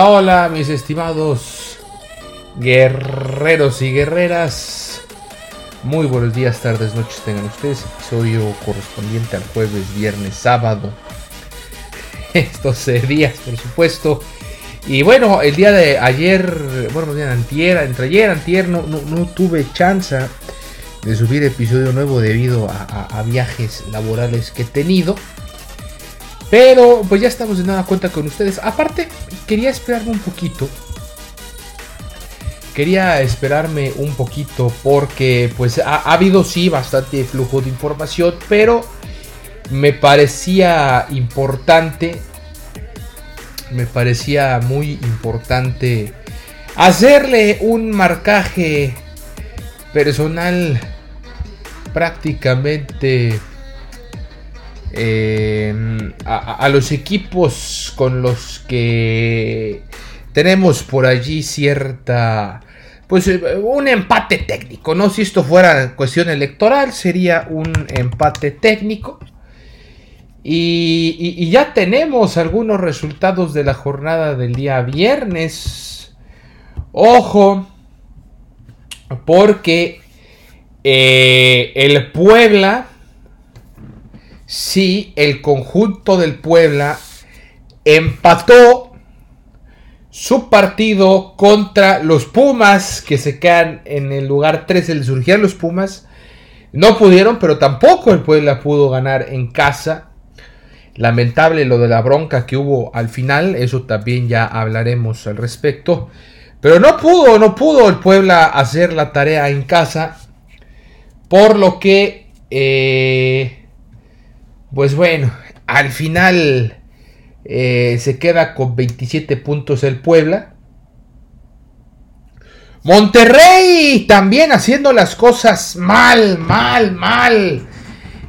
Hola, mis estimados guerreros y guerreras. Muy buenos días, tardes, noches tengan ustedes. Episodio correspondiente al jueves, viernes, sábado. Estos días, por supuesto. Y bueno, el día de ayer, bueno, de antier, entre ayer, antier, no, no, tuve chance de subir episodio nuevo debido a viajes laborales que he tenido. Pero pues ya estamos de nada cuenta con ustedes. Aparte, quería esperarme un poquito. Quería esperarme un poquito porque pues ha, habido sí bastante flujo de información, pero me parecía importante, me parecía muy importante hacerle un marcaje personal prácticamente Em, a, los equipos con los que tenemos por allí cierta pues eh, un empate técnico, ¿no? Si esto fuera cuestión electoral, sería un empate técnico. Y, ya tenemos algunos resultados de la jornada del día viernes. Ojo, porque eh, el Puebla si el conjunto del Puebla empató su partido contra los Pumas, que se quedan en el lugar 13 del surgían los Pumas. No pudieron, pero tampoco el Puebla pudo ganar en casa. Lamentable lo de la bronca que hubo al final, eso también ya hablaremos al respecto. Pero no pudo, no pudo el Puebla hacer la tarea en casa. Por lo que eh, pues bueno, al final eh, se queda con 27 puntos el Puebla. Monterrey también haciendo las cosas mal, mal, mal.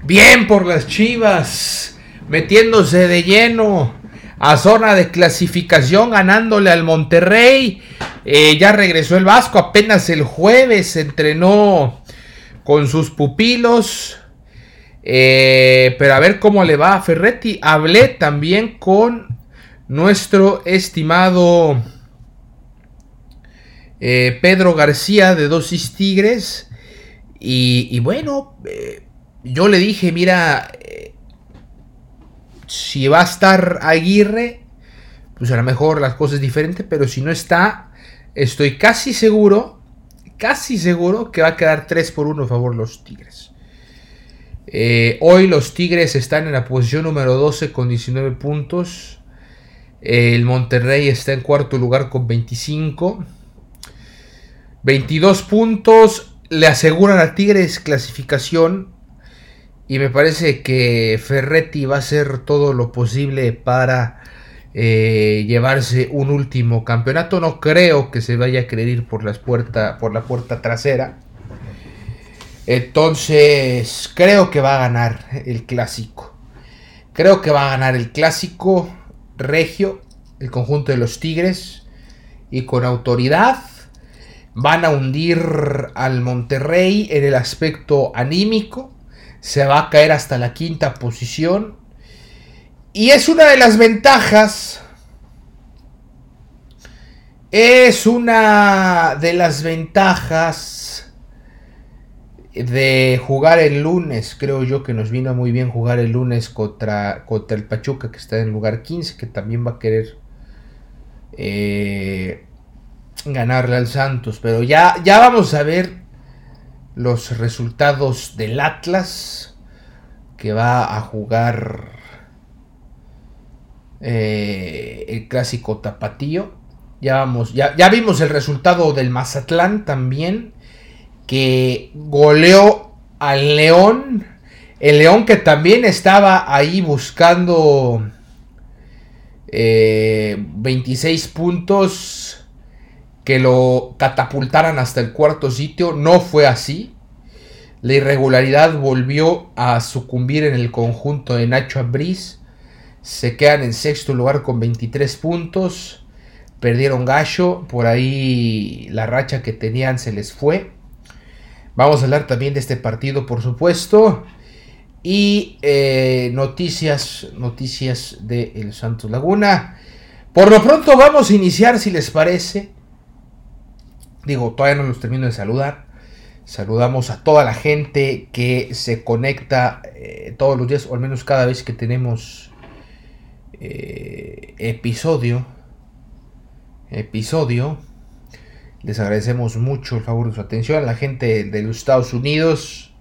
Bien por las Chivas, metiéndose de lleno a zona de clasificación, ganándole al Monterrey. Eh, ya regresó el Vasco, apenas el jueves entrenó con sus pupilos. Eh, pero a ver cómo le va a Ferretti. Hablé también con nuestro estimado eh, Pedro García de Dosis Tigres. Y, bueno, eh, yo le dije, mira, si va a estar Aguirre, pues a lo mejor las cosas es diferente, pero si no está, estoy casi seguro, casi seguro que va a quedar 3 por 1 a favor los Tigres. Eh, hoy los Tigres están en la posición número 12 con 19 puntos. El Monterrey está en cuarto lugar con 25. 22 puntos le aseguran a Tigres clasificación. Y me parece que Ferretti va a hacer todo lo posible para eh, llevarse un último campeonato. No creo que se vaya a creer por, las por la puerta trasera. Entonces, creo que va a ganar el clásico. Creo que va a ganar el clásico regio, el conjunto de los Tigres. Y con autoridad van a hundir al Monterrey en el aspecto anímico. Se va a caer hasta la quinta posición. Y es una de las ventajas. Es una de las ventajas de jugar el lunes. Creo yo que nos vino muy bien jugar el lunes contra, contra el Pachuca, que está en lugar 15, que también va a querer eh, ganarle al Santos. Pero ya, ya vamos a ver los resultados del Atlas, que va a jugar eh, el clásico tapatío. Ya vamos, ya, ya vimos el resultado del Mazatlán también que goleó al León. El León que también estaba ahí buscando 26 eh, puntos que lo catapultaran hasta el cuarto sitio. No fue así. La irregularidad volvió a sucumbir en el conjunto de Nacho Abriz. Se quedan en sexto lugar con 23 puntos. Perdieron gallo. Por ahí la racha que tenían se les fue. Vamos a hablar también de este partido, por supuesto. Y eh, noticias, noticias de el Santos Laguna. Por lo pronto vamos a iniciar, si les parece. Digo, todavía no los termino de saludar. Saludamos a toda la gente que se conecta eh, todos los días, o al menos cada vez que tenemos eh, episodio. Episodio. Les agradecemos mucho el favor de su atención. La gente de los Estados Unidos,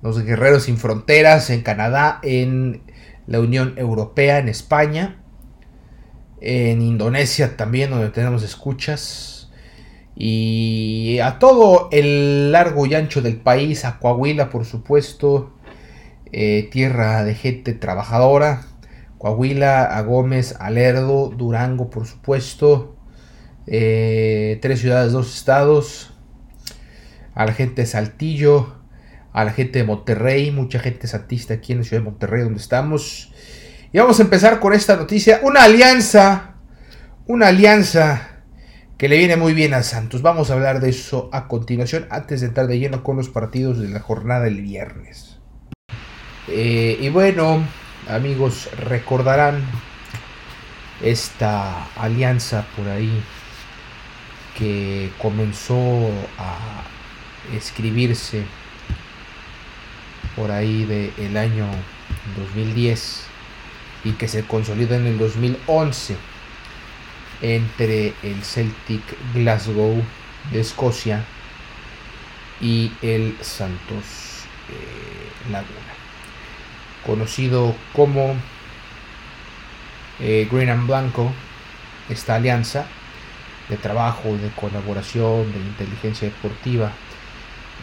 los guerreros sin fronteras, en Canadá, en la Unión Europea, en España, en Indonesia también, donde tenemos escuchas. Y a todo el largo y ancho del país, a Coahuila, por supuesto, eh, tierra de gente trabajadora. Coahuila, a Gómez, a Lerdo, Durango, por supuesto. Eh, tres ciudades, dos estados, a la gente de Saltillo, a la gente de Monterrey, mucha gente santista aquí en la ciudad de Monterrey donde estamos. Y vamos a empezar con esta noticia, una alianza, una alianza que le viene muy bien a Santos. Vamos a hablar de eso a continuación, antes de entrar de lleno con los partidos de la jornada del viernes. Eh, y bueno, amigos, recordarán esta alianza por ahí que comenzó a escribirse por ahí del el año 2010 y que se consolida en el 2011 entre el Celtic Glasgow de Escocia y el Santos eh, Laguna, conocido como eh, Green and Blanco, esta alianza de trabajo, de colaboración, de inteligencia deportiva.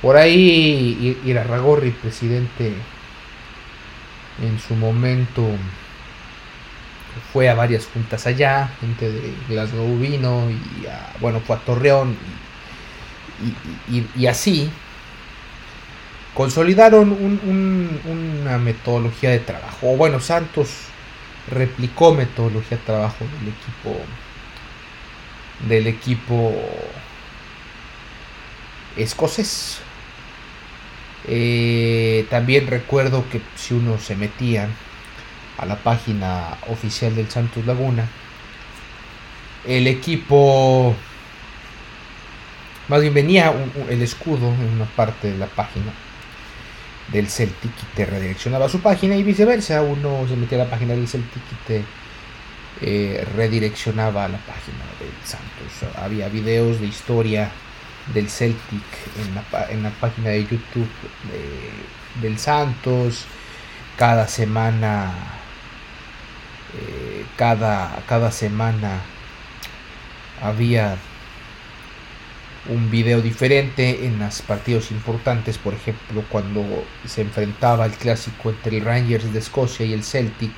Por ahí Irarragorri, presidente, en su momento fue a varias juntas allá, gente de Glasgow vino y bueno, fue a Torreón y, así consolidaron una metodología de trabajo. Bueno, Santos replicó metodología de trabajo del equipo del equipo escocés. Eh, también recuerdo que si uno se metía a la página oficial del Santos Laguna, el equipo, más bien venía el escudo en una parte de la página del Celtic y te redireccionaba a su página y viceversa, uno se metía a la página del Celtic y te eh, redireccionaba a la página del Santos. Había videos de historia del Celtic en la, página de YouTube del Santos. Cada semana, eh, cada, cada semana había un video diferente en los partidos importantes, por ejemplo, cuando se enfrentaba el clásico entre el Rangers de Escocia y el Celtic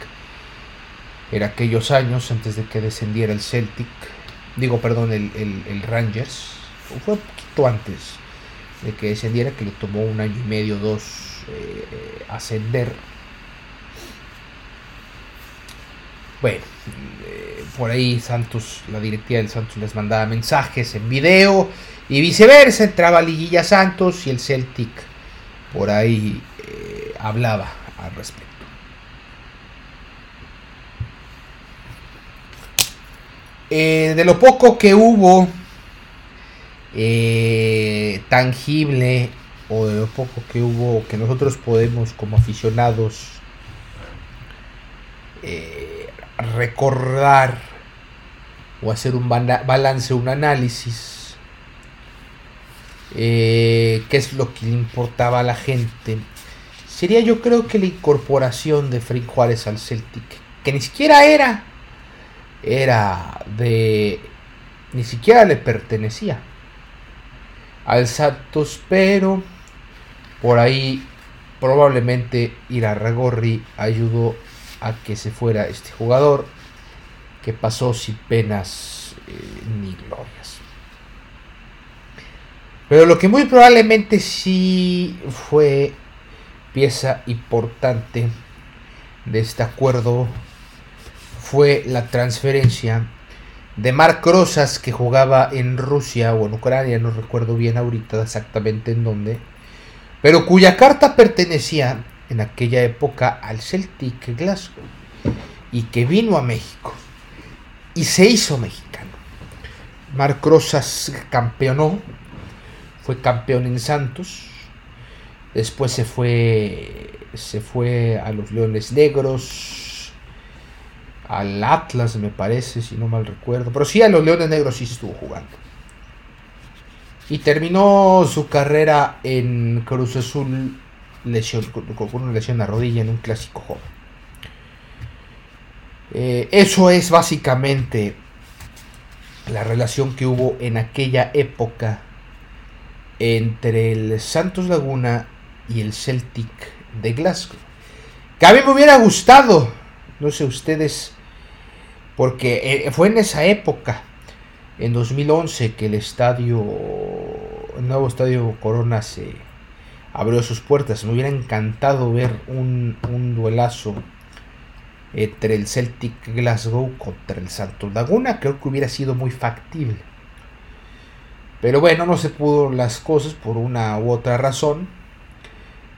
era aquellos años antes de que descendiera el Celtic, digo, perdón, el, Rangers, fue un poquito antes de que descendiera, que le tomó un año y medio, dos, eh, ascender. Bueno, eh, por ahí Santos, la directiva del Santos les mandaba mensajes en video y viceversa, entraba Liguilla Santos y el Celtic por ahí eh, hablaba al respecto. Eh, de lo poco que hubo eh, tangible o de lo poco que hubo que nosotros podemos como aficionados eh, recordar o hacer un balance, un análisis, qué es lo que le importaba a la gente, sería yo creo que la incorporación de Frank Juárez al Celtic, que ni siquiera era, era de, ni siquiera le pertenecía al Santos, pero por ahí probablemente Irarragorri ayudó a que se fuera este jugador que pasó sin penas eh, ni glorias. Pero lo que muy probablemente sí fue pieza importante de este acuerdo fue la transferencia de Mark Rosas que jugaba en Rusia o en Ucrania, no recuerdo bien ahorita exactamente en dónde, pero cuya carta pertenecía en aquella época al Celtic Glasgow y que vino a México y se hizo mexicano. Marc Rosas campeonó, fue campeón en Santos, después se fue, se fue a los Leones Negros, al Atlas me parece, si no mal recuerdo, pero sí a los Leones Negros sí estuvo jugando. Y terminó su carrera en Cruz Azul lesión, con una lesión a rodilla en un clásico joven. Eh, eso es básicamente la relación que hubo en aquella época entre el Santos Laguna y el Celtic de Glasgow. Que a mí me hubiera gustado, no sé ustedes, porque eh, fue en esa época, en 2011, que el estadio, el nuevo estadio Corona se abrió sus puertas. Me hubiera encantado ver un, un duelazo entre el Celtic Glasgow contra el Santos Laguna. Creo que hubiera sido muy factible. Pero bueno, no se pudo las cosas por una u otra razón.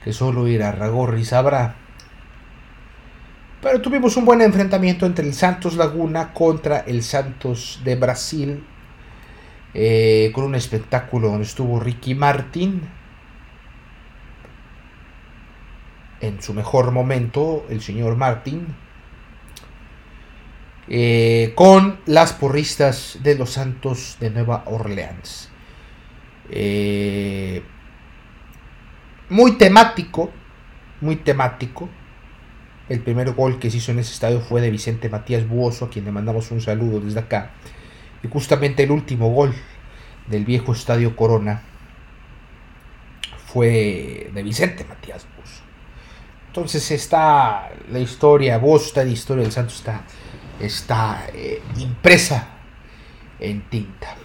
Que solo a Ragorri sabrá. Pero tuvimos un buen enfrentamiento entre el Santos Laguna contra el Santos de Brasil. Eh, con un espectáculo donde estuvo Ricky Martin. En su mejor momento, el señor Martin eh, con las porristas de los Santos de Nueva Orleans. Eh, muy temático, muy temático. El primer gol que se hizo en ese estadio fue de Vicente Matías Buoso, a quien le mandamos un saludo desde acá. Y justamente el último gol del viejo estadio Corona fue de Vicente Matías Buoso. Entonces está la historia, vos está la historia del Santos está está eh, impresa en tinta.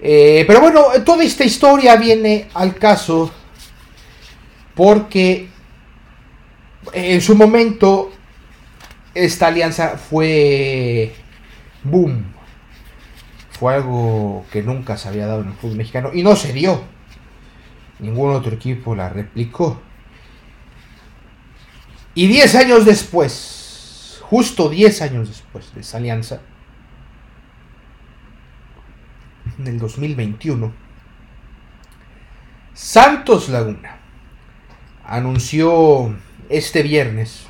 Eh, pero bueno, toda esta historia viene al caso porque en su momento esta alianza fue boom. Fue algo que nunca se había dado en el fútbol mexicano y no se dio. Ningún otro equipo la replicó. Y 10 años después, justo 10 años después de esa alianza, en el 2021, Santos Laguna anunció este viernes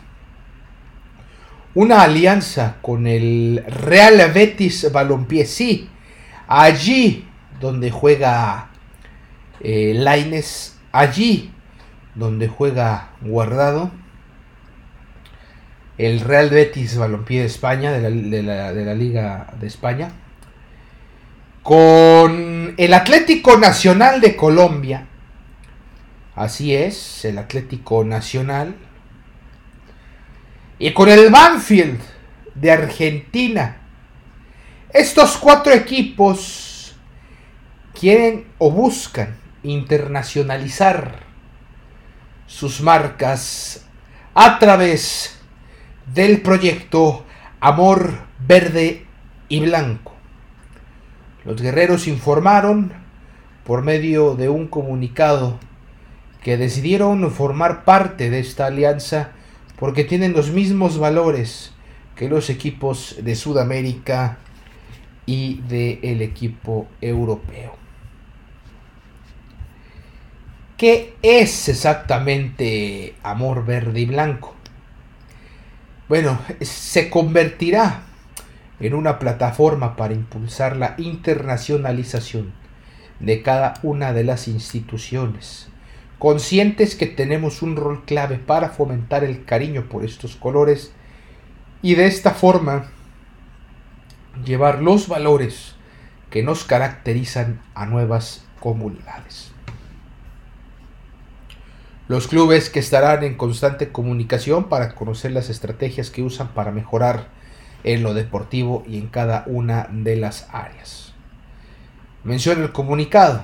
una alianza con el Real Betis Balompié. Sí, allí donde juega eh, Laines, allí donde juega Guardado el Real Betis Balompié de España, de la, Liga de España, con el Atlético Nacional de Colombia, así es, el Atlético Nacional, y con el Banfield de Argentina. Estos cuatro equipos quieren o buscan internacionalizar sus marcas a través del proyecto Amor Verde y Blanco. Los guerreros informaron por medio de un comunicado que decidieron formar parte de esta alianza porque tienen los mismos valores que los equipos de Sudamérica y del equipo europeo. ¿Qué es exactamente Amor Verde y Blanco? Bueno, se convertirá en una plataforma para impulsar la internacionalización de cada una de las instituciones, conscientes que tenemos un rol clave para fomentar el cariño por estos colores y de esta forma llevar los valores que nos caracterizan a nuevas comunidades. Los clubes que estarán en constante comunicación para conocer las estrategias que usan para mejorar en lo deportivo y en cada una de las áreas. Menciona el comunicado.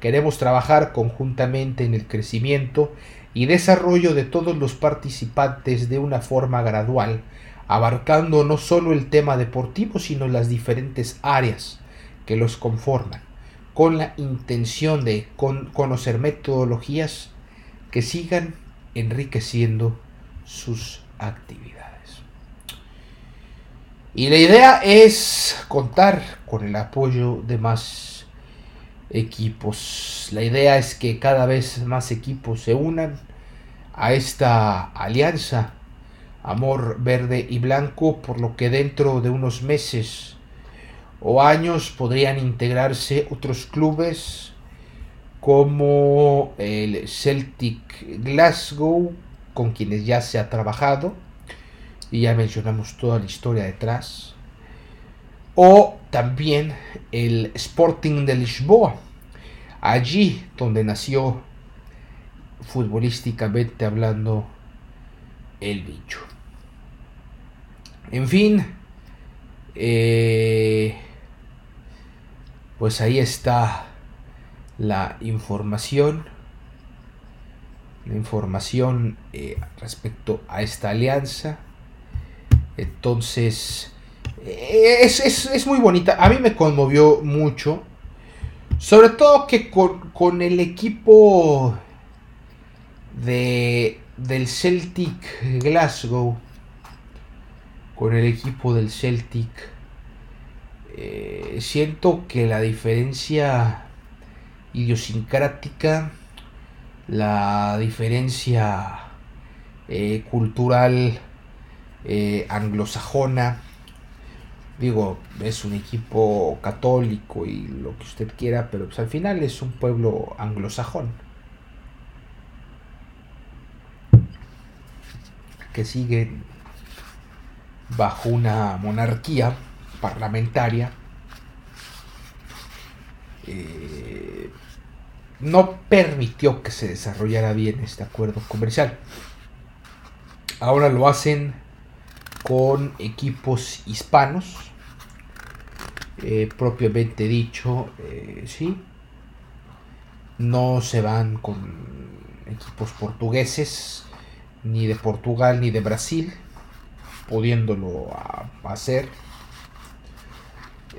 Queremos trabajar conjuntamente en el crecimiento y desarrollo de todos los participantes de una forma gradual, abarcando no solo el tema deportivo, sino las diferentes áreas que los conforman, con la intención de conocer metodologías que sigan enriqueciendo sus actividades. Y la idea es contar con el apoyo de más equipos. La idea es que cada vez más equipos se unan a esta alianza Amor Verde y Blanco, por lo que dentro de unos meses o años podrían integrarse otros clubes como el Celtic Glasgow, con quienes ya se ha trabajado, y ya mencionamos toda la historia detrás, o también el Sporting de Lisboa, allí donde nació futbolísticamente hablando el bicho. En fin, eh, pues ahí está la información. La información eh, respecto a esta alianza. Entonces, eh, es, muy bonita. A mí me conmovió mucho. Sobre todo que con, el equipo de, del Celtic Glasgow. Con el equipo del Celtic. Eh, siento que la diferencia idiosincrática, la diferencia eh, cultural anglosajona, digo, es un equipo católico y lo que usted quiera, pero pues al final es un pueblo anglosajón. Que sigue bajo una monarquía parlamentaria. Eh, no permitió que se desarrollara bien este acuerdo comercial. Ahora lo hacen con equipos hispanos, eh, propiamente dicho, eh, sí. No se van con equipos portugueses, ni de Portugal ni de Brasil, pudiéndolo hacer.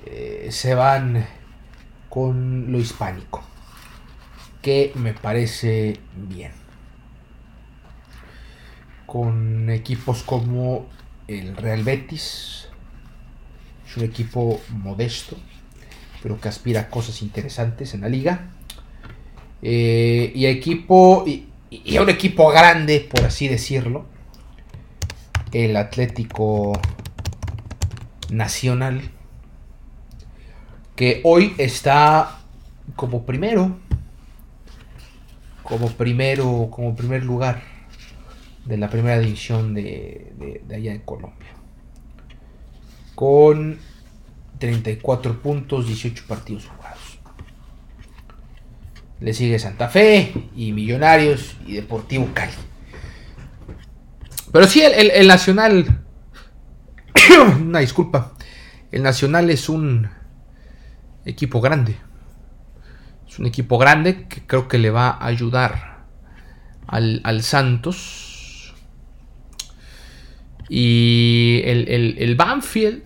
Eh, se van con lo hispánico que me parece bien. Con equipos como el Real Betis, es un equipo modesto, pero que aspira a cosas interesantes en la liga. Eh, y equipo y, a un equipo grande, por así decirlo, el Atlético Nacional, que hoy está como primero como primero, como primer lugar de la primera división de, allá de Colombia. Con 34 puntos, 18 partidos jugados. Le sigue Santa Fe y Millonarios y Deportivo Cali. Pero sí, el, el Nacional. una disculpa. El Nacional es un equipo grande un equipo grande que creo que le va a ayudar al, Santos. Y el, el, Banfield.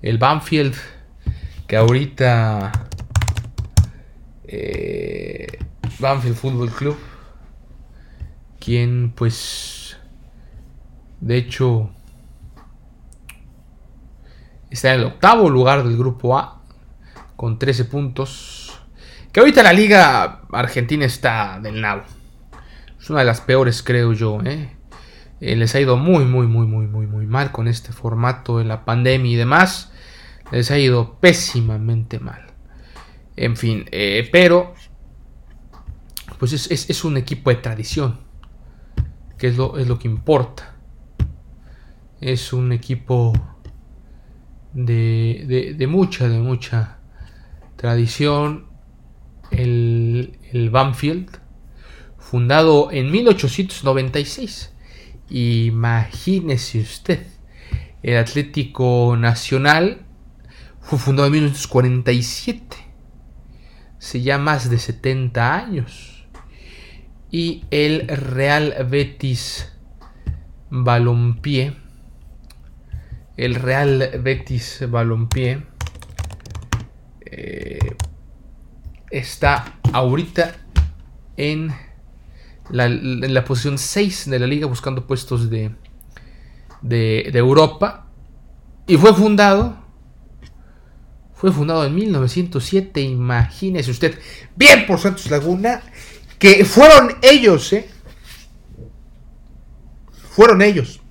El Banfield que ahorita... Eh, Banfield Football Club. Quien pues... De hecho... Está en el octavo lugar del grupo A con 13 puntos. Que ahorita la liga argentina está del nabo. Es una de las peores, creo yo. ¿eh? Eh, les ha ido muy, muy, muy, muy, muy, muy mal con este formato de la pandemia y demás. Les ha ido pésimamente mal. En fin, eh, pero pues es, un equipo de tradición, que es lo, es lo que importa. Es un equipo de, de, mucha, de mucha tradición. El, el Banfield, fundado en 1896. Imagínese usted, el Atlético Nacional fue fundado en 1947. Se ya más de 70 años. Y el Real Betis Balompié. El Real Betis Balompié. Eh, está ahorita en la, posición 6 de la liga buscando puestos de, de, Europa. Y fue fundado fue fundado en 1907, imagínese usted. Bien por Santos Laguna, que fueron ellos, ¿eh? Fueron ellos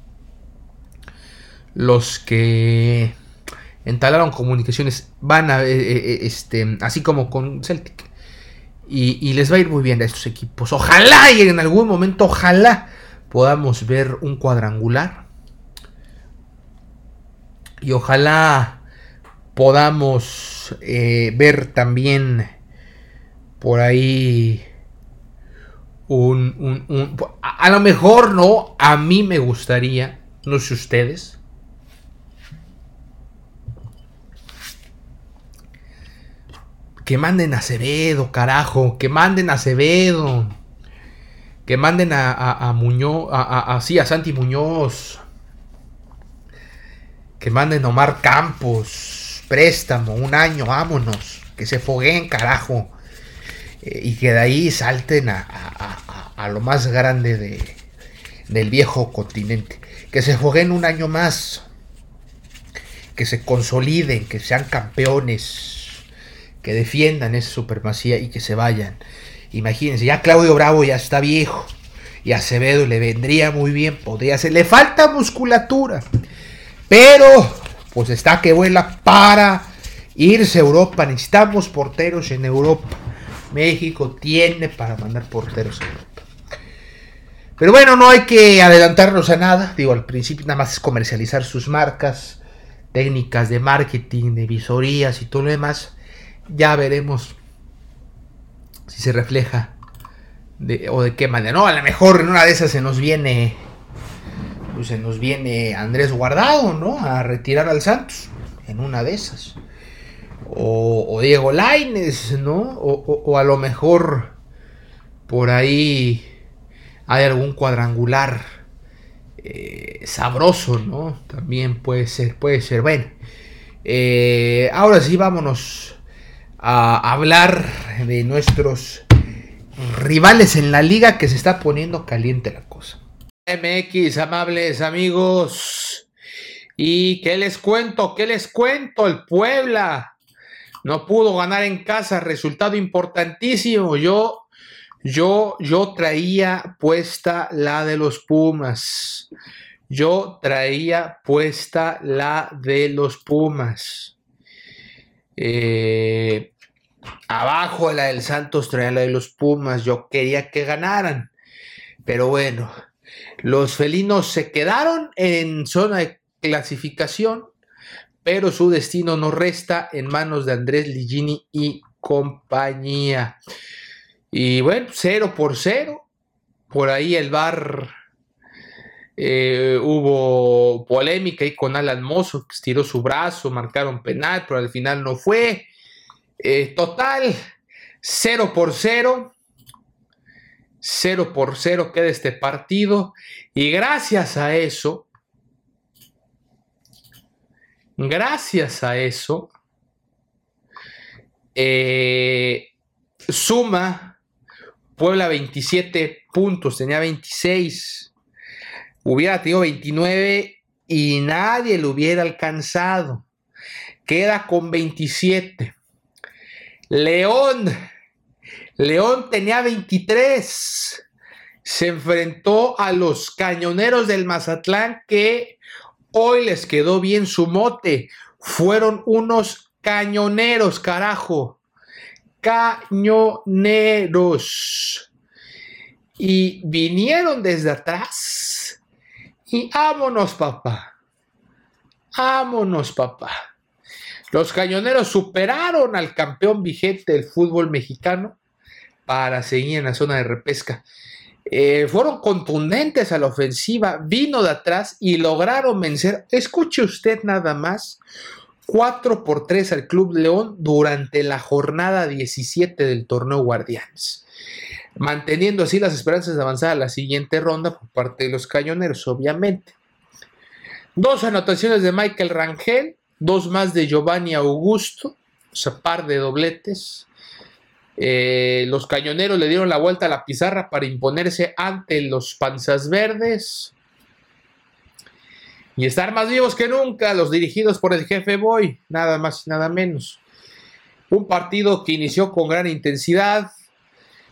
los que entalaron comunicaciones, van a, eh, eh, este, así como con Celtic. Y, les va a ir muy bien a estos equipos. Ojalá y en algún momento, ojalá podamos ver un cuadrangular. Y ojalá podamos eh, ver también por ahí un, a, lo mejor no, a mí me gustaría, no sé ustedes, que manden a Acevedo, carajo, que manden a Acevedo, que manden a, Muñoz, a, a, a Santi Muñoz, que manden a Omar Campos, préstamo, un año, vámonos, que se fogueen, carajo, eh, y que de ahí salten a, lo más grande de, del viejo continente, que se fogueen un año más, que se consoliden, que sean campeones, que defiendan esa supremacía y que se vayan. Imagínense, ya Claudio Bravo ya está viejo. Y Acevedo le vendría muy bien, podría ser. Le falta musculatura. Pero pues está que vuela para irse a Europa. Necesitamos porteros en Europa. México tiene para mandar porteros a Europa. Pero bueno, no hay que adelantarnos a nada. Digo, al principio nada más es comercializar sus marcas, técnicas de marketing, de visorías y todo lo demás. Ya veremos si se refleja o de qué manera. No, a lo mejor en una de esas se nos viene pues se nos viene Andrés Guardado, ¿no? A retirar al Santos, en una de esas. O, Diego Laines, ¿no? O, a lo mejor por ahí hay algún cuadrangular eh, sabroso, ¿no? También puede ser, puede ser. Bueno, eh, ahora sí vámonos a hablar de nuestros rivales en la liga que se está poniendo caliente la cosa. MX, amables amigos. ¿Y qué les cuento? ¿Qué les cuento? El Puebla no pudo ganar en casa, resultado importantísimo. Yo, yo, yo traía puesta la de los Pumas. Yo traía puesta la de los Pumas. Eh, abajo la del Santos traía la de los Pumas. Yo quería que ganaran. Pero bueno, los felinos se quedaron en zona de clasificación, pero su destino no resta en manos de Andrés Ligini y compañía. Y bueno, 0 por 0. Por ahí el bar eh, hubo polémica ahí con Alan Mozo, que estiró su brazo, marcaron penal, pero al final no fue. Eh, total, 0 por 0. 0 por 0 queda este partido y gracias a eso, gracias a eso, eh, suma Puebla 27 puntos, tenía 26, hubiera tenido 29 y nadie lo hubiera alcanzado. Queda con 27. León León tenía 23. Se enfrentó a los cañoneros del Mazatlán que hoy les quedó bien su mote. Fueron unos cañoneros, carajo. Cañoneros. Y vinieron desde atrás. Y vámonos, papá. Vámonos, papá. Los cañoneros superaron al campeón vigente del fútbol mexicano para seguir en la zona de repesca. Eh, fueron contundentes a la ofensiva, vino de atrás y lograron vencer. Escuche usted nada más. 4 por 3 al Club León durante la jornada 17 del torneo Guardianes, manteniendo así las esperanzas de avanzar a la siguiente ronda por parte de los cañoneros, obviamente. Dos anotaciones de Michael Rangel, dos más de Giovanni Augusto, o sea, par de dobletes. Eh, los cañoneros le dieron la vuelta a la pizarra para imponerse ante los panzas verdes y estar más vivos que nunca, los dirigidos por el jefe Boy, nada más y nada menos. Un partido que inició con gran intensidad,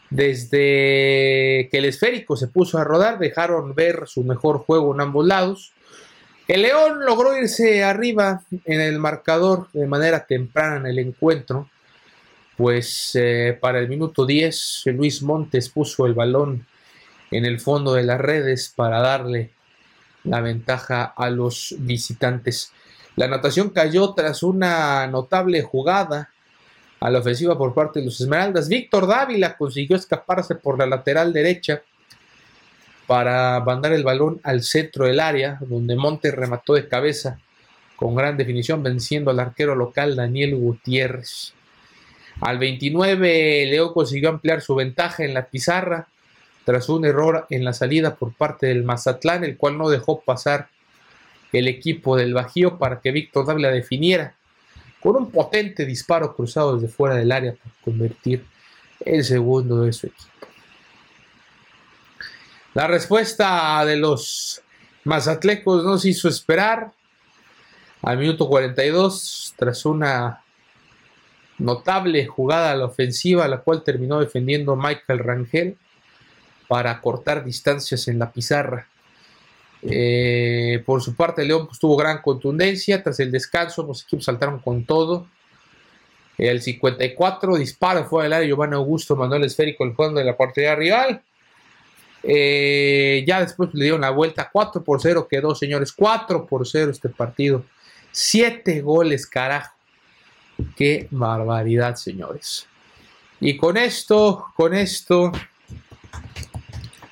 desde que el esférico se puso a rodar, dejaron ver su mejor juego en ambos lados. El León logró irse arriba en el marcador de manera temprana en el encuentro, pues eh, para el minuto 10 Luis Montes puso el balón en el fondo de las redes para darle la ventaja a los visitantes. La anotación cayó tras una notable jugada a la ofensiva por parte de los Esmeraldas. Víctor Dávila consiguió escaparse por la lateral derecha para mandar el balón al centro del área, donde Montes remató de cabeza con gran definición, venciendo al arquero local Daniel Gutiérrez. Al 29, Leo consiguió ampliar su ventaja en la pizarra tras un error en la salida por parte del Mazatlán, el cual no dejó pasar el equipo del Bajío para que Víctor Dávila definiera con un potente disparo cruzado desde fuera del área para convertir el segundo de su equipo. La respuesta de los mazatlecos no se hizo esperar. Al minuto 42, tras una notable jugada a la ofensiva, la cual terminó defendiendo Michael Rangel para cortar distancias en la pizarra. Eh, por su parte, León pues, tuvo gran contundencia. Tras el descanso, los equipos saltaron con todo. El 54 disparo fue del área. Giovanni Augusto mandó el esférico al fondo de la portería rival. Eh, ya después le dieron la vuelta. 4 por 0 quedó, señores. 4 por 0 este partido. 7 goles, carajo. Qué barbaridad, señores. Y con esto, con esto,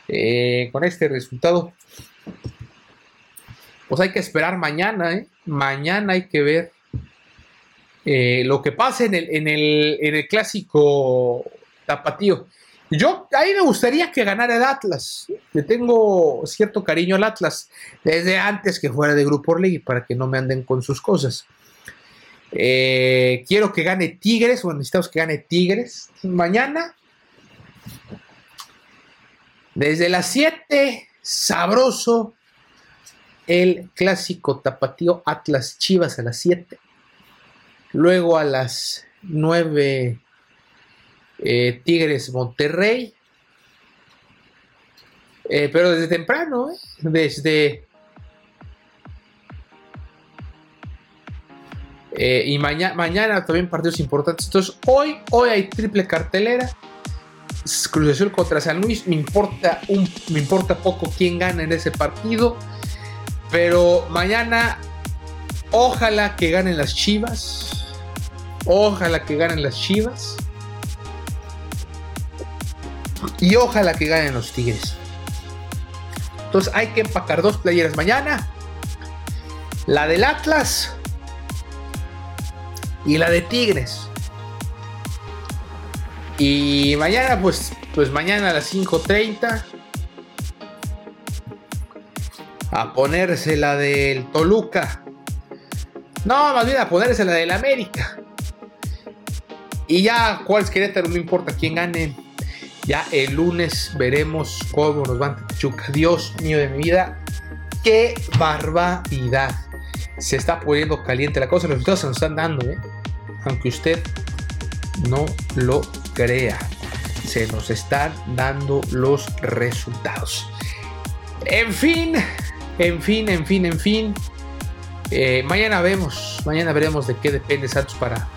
eh, con este resultado, pues hay que esperar mañana, ¿eh? Mañana hay que ver eh, lo que pase en el, en, el, en el clásico tapatío. Yo ahí me gustaría que ganara el Atlas. Le tengo cierto cariño al Atlas desde antes que fuera de Grupo Orlegui para que no me anden con sus cosas. quiero que gane Tigres, o necesitamos que gane Tigres. Mañana desde las 7, sabroso, el clásico tapatío Atlas Chivas a las 7. Luego a las 9, eh, Tigres Monterrey. Eh, pero desde temprano, ¿eh? desde... y mañana, también partidos importantes. Entonces, hoy, hoy hay triple cartelera. Cruz Azul contra San Luis. Me importa, un, me importa poco quién gana en ese partido. Pero mañana, ojalá que ganen las Chivas. Ojalá que ganen las Chivas. Y ojalá que ganen los Tigres. Entonces hay que empacar dos playeras mañana. La del Atlas y la de Tigres. Y mañana, pues, pues mañana a las 5.30. A ponerse la del Toluca. No, más bien a ponerse la del América. Y ya, cuál es Querétaro, no importa quién gane. Ya el lunes veremos cómo nos van Chuca. Dios mío de mi vida. Qué barbaridad. Se está poniendo caliente la cosa. Los resultados se nos están dando, ¿eh? Aunque usted no lo crea. se nos están dando los resultados. En fin, en fin, en fin, en fin. Eh, mañana vemos, mañana veremos de qué depende Santos para,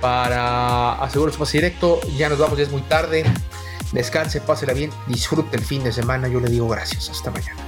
para asegurar su pase directo. Ya nos vamos, ya es muy tarde. Descanse, pásela bien, disfrute el fin de semana. Yo le digo gracias. Hasta mañana.